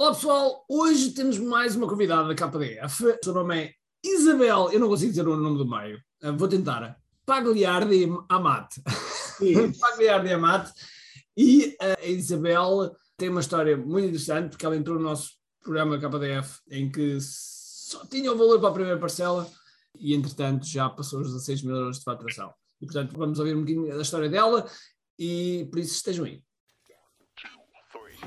Olá pessoal, hoje temos mais uma convidada da KDF. O seu nome é Isabel, eu não consigo dizer o nome do meio, uh, vou tentar. Pagliardi Amate. Pagliardi Amate. E uh, a Isabel tem uma história muito interessante porque ela entrou no nosso programa KDF em que só tinha o valor para a primeira parcela e entretanto já passou os 16 mil euros de faturação. E portanto vamos ouvir um bocadinho da história dela e por isso estejam aí.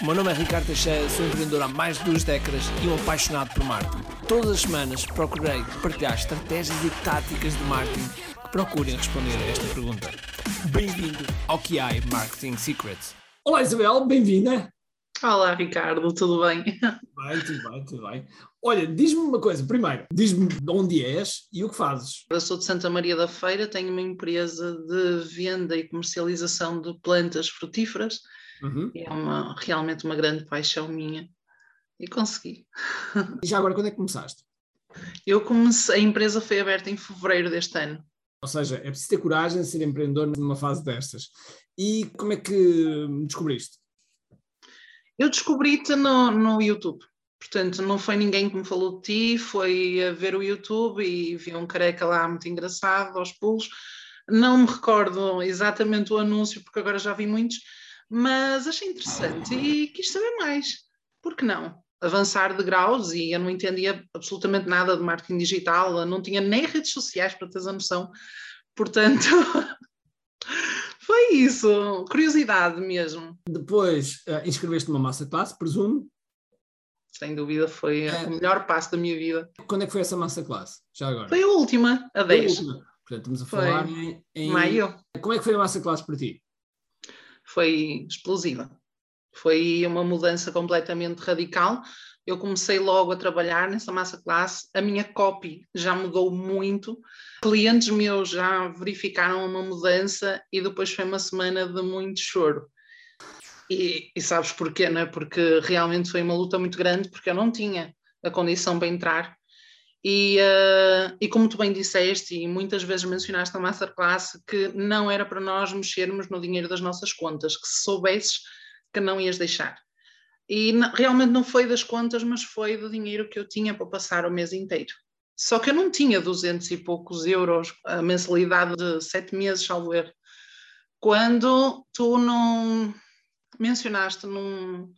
O meu nome é Ricardo Teixeira, sou empreendedor há mais de duas décadas e um apaixonado por marketing. Todas as semanas procurei partilhar estratégias e táticas de marketing que procurem responder a esta pergunta. Bem-vindo ao QI Marketing Secrets. Olá Isabel, bem-vinda. Olá Ricardo, tudo bem? Bem, tudo bem, tudo bem. Olha, diz-me uma coisa, primeiro, diz-me de onde és e o que fazes. Eu sou de Santa Maria da Feira, tenho uma empresa de venda e comercialização de plantas frutíferas Uhum. É uma, realmente uma grande paixão minha. E consegui. E já agora, quando é que começaste? Eu comecei, a empresa foi aberta em fevereiro deste ano. Ou seja, é preciso ter coragem de ser empreendedor numa fase destas. E como é que descobriste? Eu descobri-te no, no YouTube. Portanto, não foi ninguém que me falou de ti, foi a ver o YouTube e vi um careca lá muito engraçado, aos pulos. Não me recordo exatamente o anúncio, porque agora já vi muitos, mas achei interessante e quis saber mais. Por que não? Avançar de graus e eu não entendia absolutamente nada de marketing digital, não tinha nem redes sociais para teres a noção. Portanto, foi isso, curiosidade mesmo. Depois uh, inscreveste numa masterclass, presumo? Sem dúvida, foi é. o melhor passo da minha vida. Quando é que foi essa masterclass? Já agora? Foi a última, a 10. A última. Portanto, estamos a falar em, em. Maio. Como é que foi a masterclass para ti? Foi explosiva. Foi uma mudança completamente radical. Eu comecei logo a trabalhar nessa massa classe, a minha copy já mudou muito, clientes meus já verificaram uma mudança e depois foi uma semana de muito choro. E, e sabes porquê, não é? Porque realmente foi uma luta muito grande, porque eu não tinha a condição para entrar e, uh, e, como tu bem disseste, e muitas vezes mencionaste na Masterclass, que não era para nós mexermos no dinheiro das nossas contas, que se soubesses que não ias deixar. E realmente não foi das contas, mas foi do dinheiro que eu tinha para passar o mês inteiro. Só que eu não tinha 200 e poucos euros, a mensalidade de sete meses, salvo erro. Quando tu não mencionaste num,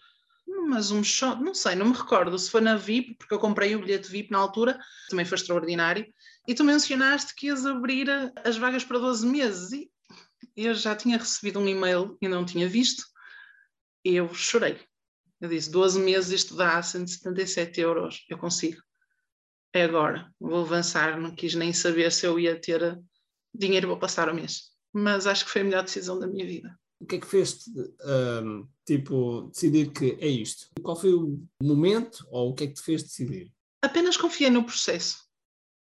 mas um shot, não sei, não me recordo se foi na VIP, porque eu comprei o bilhete VIP na altura, também foi extraordinário, e tu mencionaste que ias abrir as vagas para 12 meses, e eu já tinha recebido um e-mail e não tinha visto, e eu chorei. Eu disse, 12 meses isto dá 177 euros, eu consigo. É agora, vou avançar, não quis nem saber se eu ia ter dinheiro para passar o mês. Mas acho que foi a melhor decisão da minha vida o que é que fez um, tipo, decidir que é isto? Qual foi o momento ou o que é que te fez decidir? Apenas confiei no processo.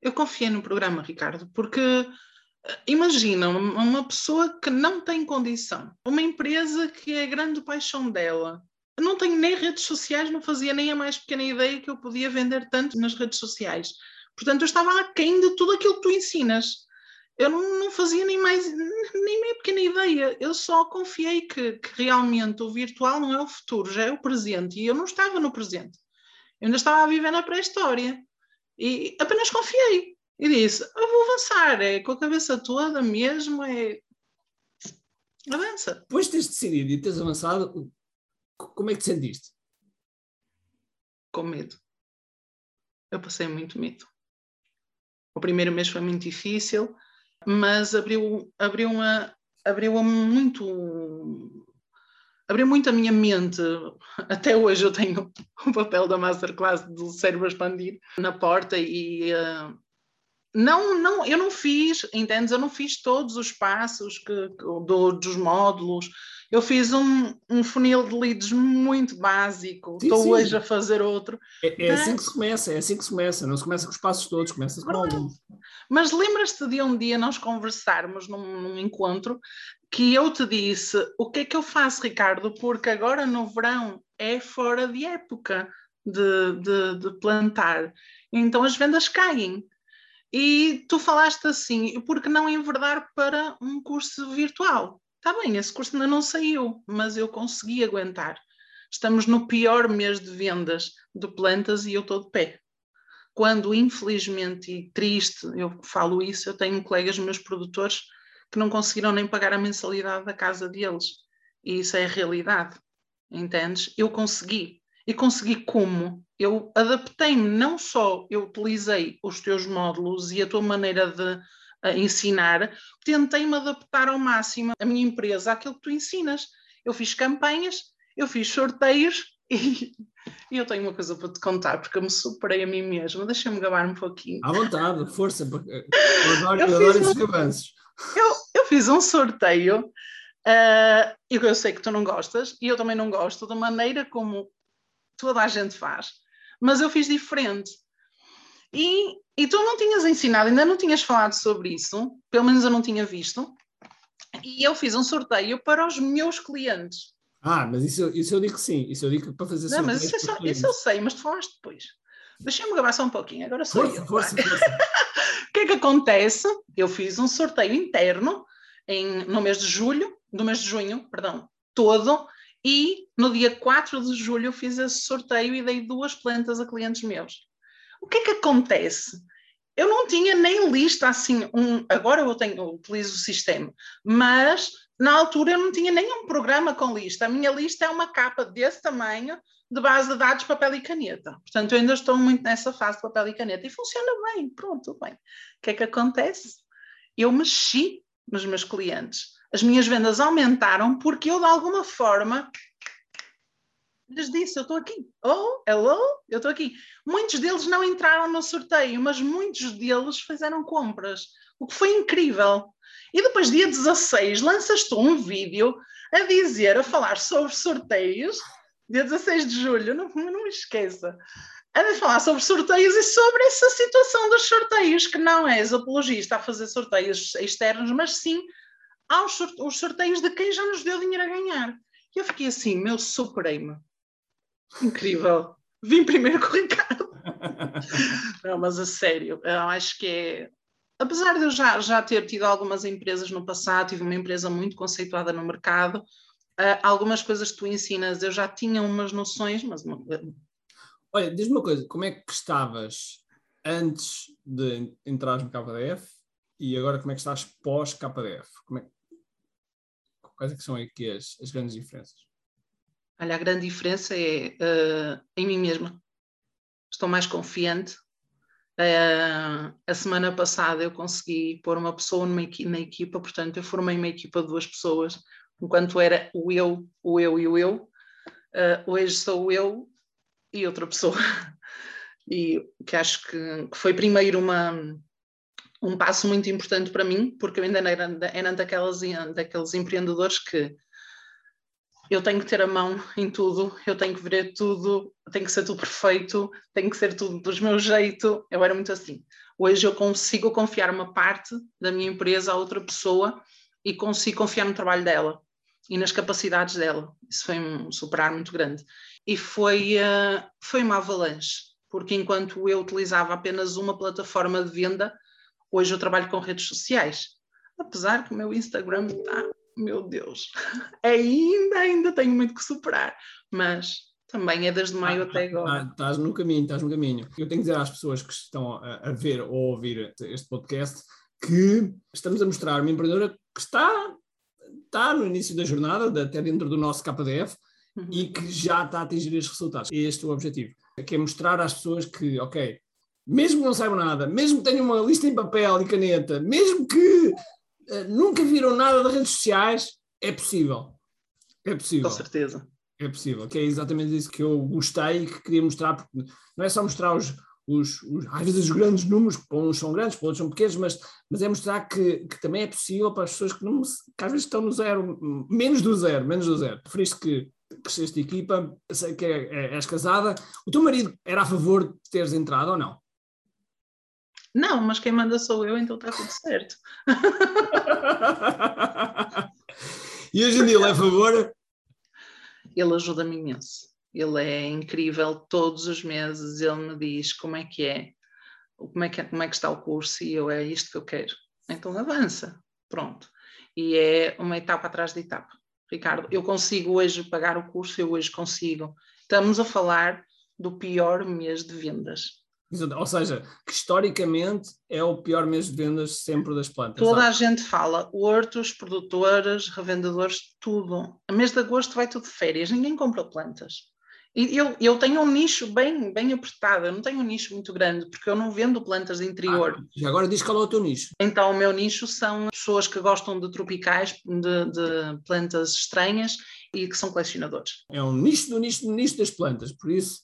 Eu confiei no programa, Ricardo, porque eh, imagina uma pessoa que não tem condição, uma empresa que é a grande paixão dela. Eu não tenho nem redes sociais, não fazia nem a mais pequena ideia que eu podia vender tanto nas redes sociais. Portanto, eu estava aquém de tudo aquilo que tu ensinas eu não, não, fazia nem mais, nem meia pequena ideia. Eu só confiei que, que, realmente o virtual não é o futuro, já é o presente. E eu não estava no presente. Eu ainda estava a viver na pré-história. E apenas confiei. E disse: Eu vou avançar, é com a cabeça toda mesmo, é. Avança. Depois de teres decidido e teres avançado, como é que te sentiste? Com medo. Eu passei muito medo. O primeiro mês foi muito difícil, mas abriu, abriu, uma, abriu muito abriu muito a minha mente. Até hoje eu tenho o papel da Masterclass do Cérebro Expandir na porta e uh, não, não, eu não fiz, entendes? Eu não fiz todos os passos que, do, dos módulos, Eu fiz um, um funil de leads muito básico, sim, estou sim. hoje a fazer outro. É, é assim que se começa, é assim que se começa, não se começa com os passos todos, começa com alguns. Mas lembras-te de um dia nós conversarmos num, num encontro que eu te disse o que é que eu faço, Ricardo, porque agora no verão é fora de época de, de, de plantar, então as vendas caem. E tu falaste assim, por que não enverdar para um curso virtual? Está bem, esse curso ainda não saiu, mas eu consegui aguentar. Estamos no pior mês de vendas de plantas e eu estou de pé. Quando, infelizmente e triste, eu falo isso, eu tenho colegas meus produtores que não conseguiram nem pagar a mensalidade da casa deles. E isso é a realidade. Entendes? Eu consegui. E consegui como? Eu adaptei-me, não só eu utilizei os teus módulos e a tua maneira de uh, ensinar, tentei-me adaptar ao máximo a minha empresa àquilo que tu ensinas. Eu fiz campanhas, eu fiz sorteios e, e eu tenho uma coisa para te contar, porque eu me superei a mim mesma. Deixa-me gabar um pouquinho. À vontade, força. Eu adoro, eu eu adoro esses um, avanços. Eu, eu fiz um sorteio uh, e eu sei que tu não gostas, e eu também não gosto da maneira como toda a gente faz, mas eu fiz diferente. E, e tu não tinhas ensinado, ainda não tinhas falado sobre isso, pelo menos eu não tinha visto, e eu fiz um sorteio para os meus clientes. Ah, mas isso, isso eu digo que sim, isso eu digo para fazer Não, mas isso, é só, isso, eu sei, mas tu falaste depois. Deixa-me gravar só um pouquinho, agora sou força, eu. Força, força. o que é que acontece? Eu fiz um sorteio interno em, no mês de julho, no mês de junho, perdão, todo, e no dia 4 de julho eu fiz esse sorteio e dei duas plantas a clientes meus. O que é que acontece? Eu não tinha nem lista assim, um, agora eu tenho, eu utilizo o sistema, mas na altura eu não tinha nenhum programa com lista. A minha lista é uma capa desse tamanho de base de dados, papel e caneta. Portanto, eu ainda estou muito nessa fase de papel e caneta e funciona bem, pronto, bem. O que é que acontece? Eu mexi nos meus clientes as minhas vendas aumentaram porque eu, de alguma forma, lhes disse: Eu estou aqui. Oh, hello, eu estou aqui. Muitos deles não entraram no sorteio, mas muitos deles fizeram compras, o que foi incrível. E depois, dia 16, lanças tu um vídeo a dizer, a falar sobre sorteios, dia 16 de julho, não, não me esqueça, a falar sobre sorteios e sobre essa situação dos sorteios, que não és apologista a fazer sorteios externos, mas sim aos os sorteios de quem já nos deu dinheiro a ganhar. E eu fiquei assim, meu, superei-me. Incrível. Vim primeiro com o Ricardo. Não, mas a sério, eu acho que é. Apesar de eu já, já ter tido algumas empresas no passado, tive uma empresa muito conceituada no mercado, uh, algumas coisas que tu ensinas eu já tinha umas noções, mas. Não... Olha, diz-me uma coisa, como é que estavas antes de entrar no KDF e agora como é que estás pós-KDF? Como é, Quais é que são aqui as, as grandes diferenças? Olha, a grande diferença é uh, em mim mesma. Estou mais confiante. Uh, a semana passada eu consegui pôr uma pessoa numa, na equipa, portanto, eu formei uma equipa de duas pessoas, enquanto era o eu, o eu e o eu. Uh, hoje sou eu e outra pessoa. e que acho que, que foi primeiro uma, um passo muito importante para mim, porque eu ainda era, era daquelas, daqueles empreendedores que eu tenho que ter a mão em tudo, eu tenho que ver tudo, tem que ser tudo perfeito, tem que ser tudo do meu jeito. Eu era muito assim. Hoje eu consigo confiar uma parte da minha empresa a outra pessoa e consigo confiar no trabalho dela e nas capacidades dela. Isso foi um superar muito grande. E foi, uh, foi uma avalanche, porque enquanto eu utilizava apenas uma plataforma de venda, Hoje eu trabalho com redes sociais, apesar que o meu Instagram está, meu Deus, ainda, ainda tenho muito que superar, mas também é desde maio ah, até agora. Ah, estás no caminho, estás no caminho. Eu tenho que dizer às pessoas que estão a, a ver ou a ouvir este podcast que estamos a mostrar uma empreendedora que está, está no início da jornada, até dentro do nosso KDF, uhum. e que já está a atingir estes resultados. Este é o objetivo. Que é mostrar às pessoas que, ok, mesmo que não saibam nada, mesmo que tenham uma lista em papel e caneta, mesmo que nunca viram nada de redes sociais, é possível. É possível. Com certeza. É possível, que é exatamente isso que eu gostei e que queria mostrar, porque não é só mostrar os, os, os, às vezes os grandes números, para uns são grandes, para outros são pequenos, mas, mas é mostrar que, que também é possível para as pessoas que, não, que às vezes estão no zero, menos do zero, menos do zero. Preferiste que cresceste equipa, sei que é, é, és casada. O teu marido era a favor de teres entrado ou não? Não, mas quem manda sou eu, então está tudo certo. e hoje em dia ele é a favor? Ele ajuda-me imenso. Ele é incrível, todos os meses ele me diz como é que é, como é que, é, como é que está o curso e eu é isto que eu quero. Então avança, pronto. E é uma etapa atrás de etapa. Ricardo, eu consigo hoje pagar o curso, eu hoje consigo. Estamos a falar do pior mês de vendas. Ou seja, que historicamente é o pior mês de vendas sempre das plantas. Toda sabe? a gente fala, hortos, produtoras, revendedores, tudo. A mês de agosto vai tudo de férias, ninguém compra plantas. E eu, eu tenho um nicho bem, bem apertado, eu não tenho um nicho muito grande, porque eu não vendo plantas de interior. Ah, e agora diz qual é o teu nicho. Então, o meu nicho são pessoas que gostam de tropicais, de, de plantas estranhas e que são colecionadores. É um nicho do nicho do nicho das plantas, por isso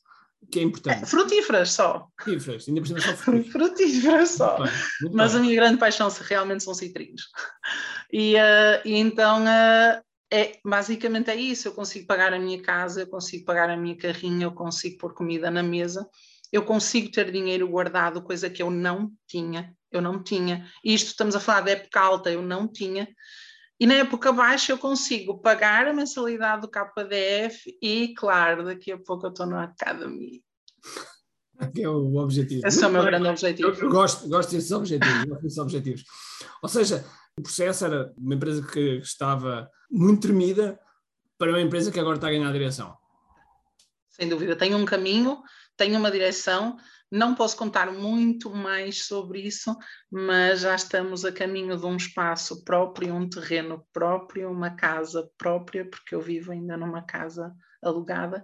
que é importante. É, frutíferas só. Frutíferas, ainda por cima só frutíferas. frutíferas só. Muito bem, muito Mas bem. a minha grande paixão realmente são citrinos. E, uh, e então uh, é, basicamente é isso. Eu consigo pagar a minha casa, eu consigo pagar a minha carrinha, eu consigo pôr comida na mesa, eu consigo ter dinheiro guardado, coisa que eu não tinha. Eu não tinha. Isto estamos a falar da época alta, eu não tinha. E na época baixa eu consigo pagar a mensalidade do KDF e, claro, daqui a pouco eu estou na academia. Que é o objetivo. Esse é o meu grande objetivo. Eu, eu gosto, gosto desses objetivos, gosto desses objetivos. Ou seja, o processo era uma empresa que estava muito tremida para uma empresa que agora está a ganhar a direção. Sem dúvida, tem um caminho, tem uma direção. Não posso contar muito mais sobre isso, mas já estamos a caminho de um espaço próprio, um terreno próprio, uma casa própria, porque eu vivo ainda numa casa alugada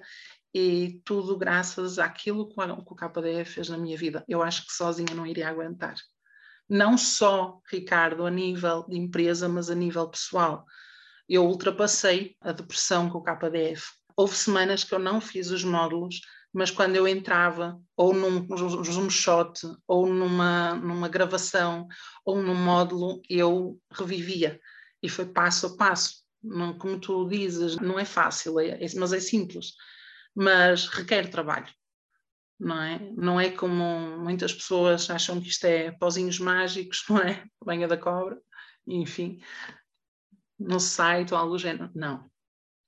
e tudo graças àquilo que o KDF fez na minha vida. Eu acho que sozinha não iria aguentar não só, Ricardo, a nível de empresa, mas a nível pessoal. Eu ultrapassei a depressão com o KDF. Houve semanas que eu não fiz os módulos, mas quando eu entrava, ou num zoom shot, ou numa, numa gravação, ou num módulo, eu revivia. E foi passo a passo. Não, como tu dizes, não é fácil, é, é, mas é simples. Mas requer trabalho não é? Não é como muitas pessoas acham que isto é pozinhos mágicos, não é? Banha da cobra, enfim, no site ou algo do género. Não.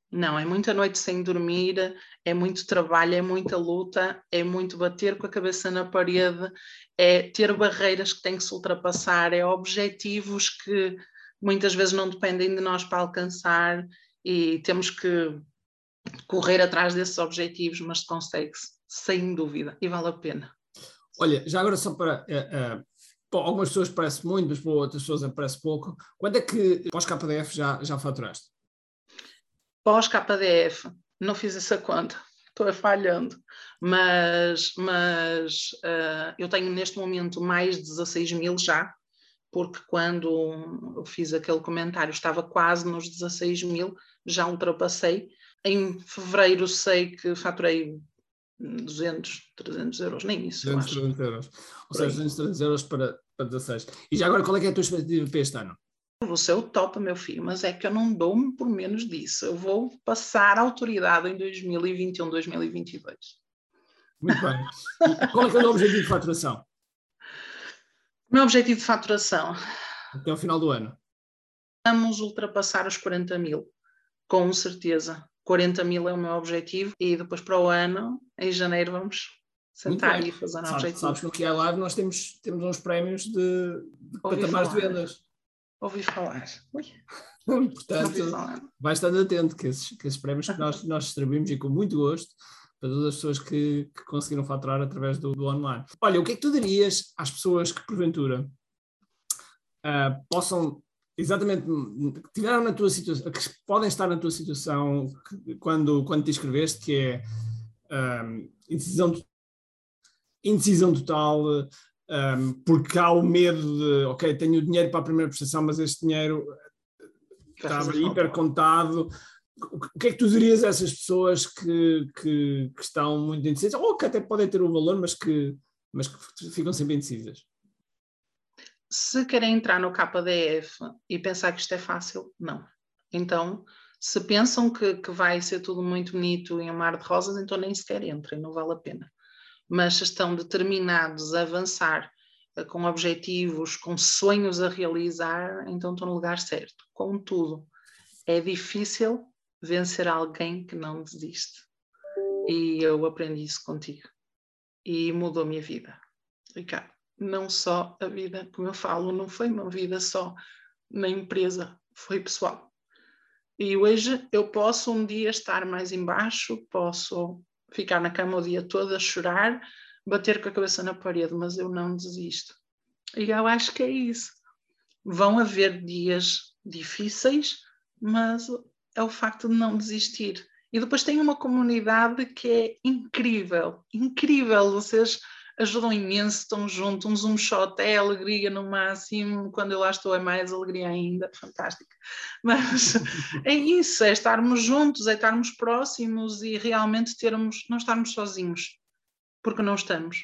Não, é muita noite sem dormir, é muito trabalho, é muita luta, é muito bater com a cabeça na parede, é ter barreiras que tem que se ultrapassar, é objetivos que muitas vezes não dependem de nós para alcançar e temos que correr atrás desses objetivos, mas consegue-se sem dúvida, e vale a pena. Olha, já agora só para. Uh, uh, algumas pessoas parece muito, mas para outras pessoas parece pouco. Quando é que pós-KDF já, já faturaste? Pós-KDF, não fiz essa conta, estou falhando, mas, mas uh, eu tenho neste momento mais de 16 mil já, porque quando eu fiz aquele comentário estava quase nos 16 mil, já ultrapassei. Em fevereiro sei que faturei 200, 300 euros, nem isso. 200, 300 euros. Ou seja, 200, 300 euros para, para 16. E já agora, qual é, é a tua expectativa para este ano? Vou ser o top, meu filho, mas é que eu não dou-me por menos disso. Eu vou passar a autoridade em 2021, 2022. Muito bem. E qual é, é o objetivo de faturação? O meu objetivo de faturação. Até o final do ano. Vamos ultrapassar os 40 mil, com certeza. 40 mil é o meu objetivo e depois para o ano, em janeiro, vamos sentar e fazer um objetivo. Sabes que no QI Live nós temos, temos uns prémios de, de patamares de vendas. Ouvi falar. Ui. Portanto, vai estando atento que esses, que esses prémios que nós, nós distribuímos e com muito gosto para todas as pessoas que, que conseguiram faturar através do, do, online. Olha, o que é que tu dirias às pessoas que porventura uh, possam exatamente, que tiveram na tua situação, que podem estar na tua situação quando, quando te inscreveste, que é um, indecisão, indecisão total, um, porque há o medo de, ok, tenho dinheiro para a primeira prestação, mas este dinheiro estava hiper contado. O que é que tu dirias a essas pessoas que, que, que estão muito indecisas, ou que até podem ter o valor, mas que mas que ficam sempre indecisas? Se querem entrar no KDF e pensar que isto é fácil, não. Então, se pensam que, que vai ser tudo muito bonito em um mar de rosas, então nem sequer entrem, não vale a pena. Mas estão determinados a avançar eh, com objetivos, com sonhos a realizar, então estão no lugar certo. Contudo, é difícil vencer alguém que não desiste. E eu aprendi isso contigo. E mudou a minha vida. Ricardo, não só a vida, como eu falo, não foi uma vida só na empresa, foi pessoal. E hoje eu posso um dia estar mais embaixo, posso ficar na cama o dia todo a chorar, bater com a cabeça na parede, mas eu não desisto. E eu acho que é isso. Vão haver dias difíceis, mas é o facto de não desistir. E depois tem uma comunidade que é incrível, incrível. Vocês ajudam imenso, estão juntos, um zoom shot é alegria no máximo, quando eu lá estou é mais alegria ainda, fantástico. Mas é isso, é estarmos juntos, é estarmos próximos e realmente termos, não estarmos sozinhos, porque não estamos.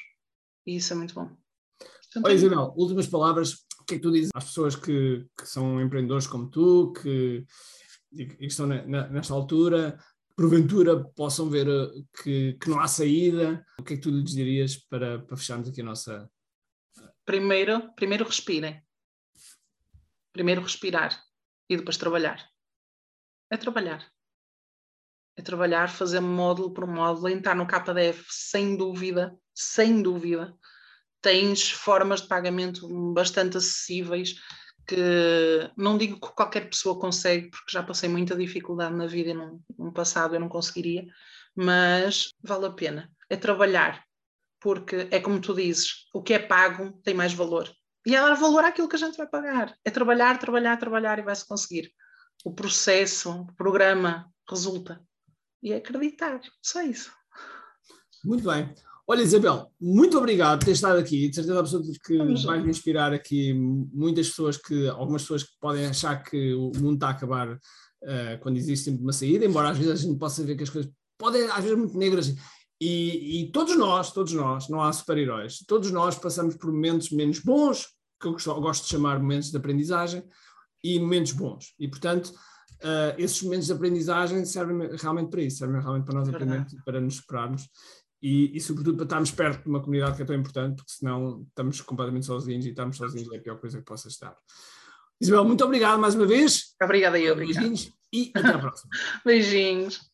E isso é muito bom. Portanto, Oi, é Isabel, últimas palavras. O que é que tu dizes às pessoas que, que são empreendedores como tu, que, que estão na, nesta altura, porventura possam ver eh, que, que, não há saída, o que é que tu lhes dirias para, para fecharmos aqui a nossa. Primeiro, primeiro respirem. Primeiro respirar e depois trabalhar. É trabalhar. É trabalhar, fazer módulo por módulo, entrar no KDF sem dúvida, sem dúvida. Tens formas de pagamento bastante acessíveis que não digo que qualquer pessoa consegue, porque já passei muita dificuldade na vida e no, passado eu não conseguiria, mas vale a pena. É trabalhar, porque é como tu dizes, o que é pago tem mais valor. E é dar valor àquilo que a gente vai pagar. É trabalhar, trabalhar, trabalhar e vai-se conseguir. O processo, o programa resulta. E é acreditar, só isso. Muito bem. Olha, Isabel, muito obrigado por ter estado aqui. De certeza absoluta que vais inspirar aqui muitas pessoas que, algumas pessoas que podem achar que o mundo está a acabar uh, quando existe sempre uma saída, embora às vezes a gente possa ver que as coisas podem, às vezes, muito negras. E, e todos nós, todos nós, não há super-heróis, todos nós passamos por momentos menos bons, que eu gosto, de chamar momentos de aprendizagem, e momentos bons. E, portanto, uh, esses momentos de aprendizagem servem realmente para isso, servem realmente para nós aprendermos, para nos superarmos e, e, sobretudo para estarmos perto de uma comunidade que é tão importante, porque senão estamos completamente sozinhos e estamos sozinhos é a pior coisa que possa estar. Isabel, muito obrigado mais uma vez. Obrigada eu, Beijinhos e até à próxima. Beijinhos.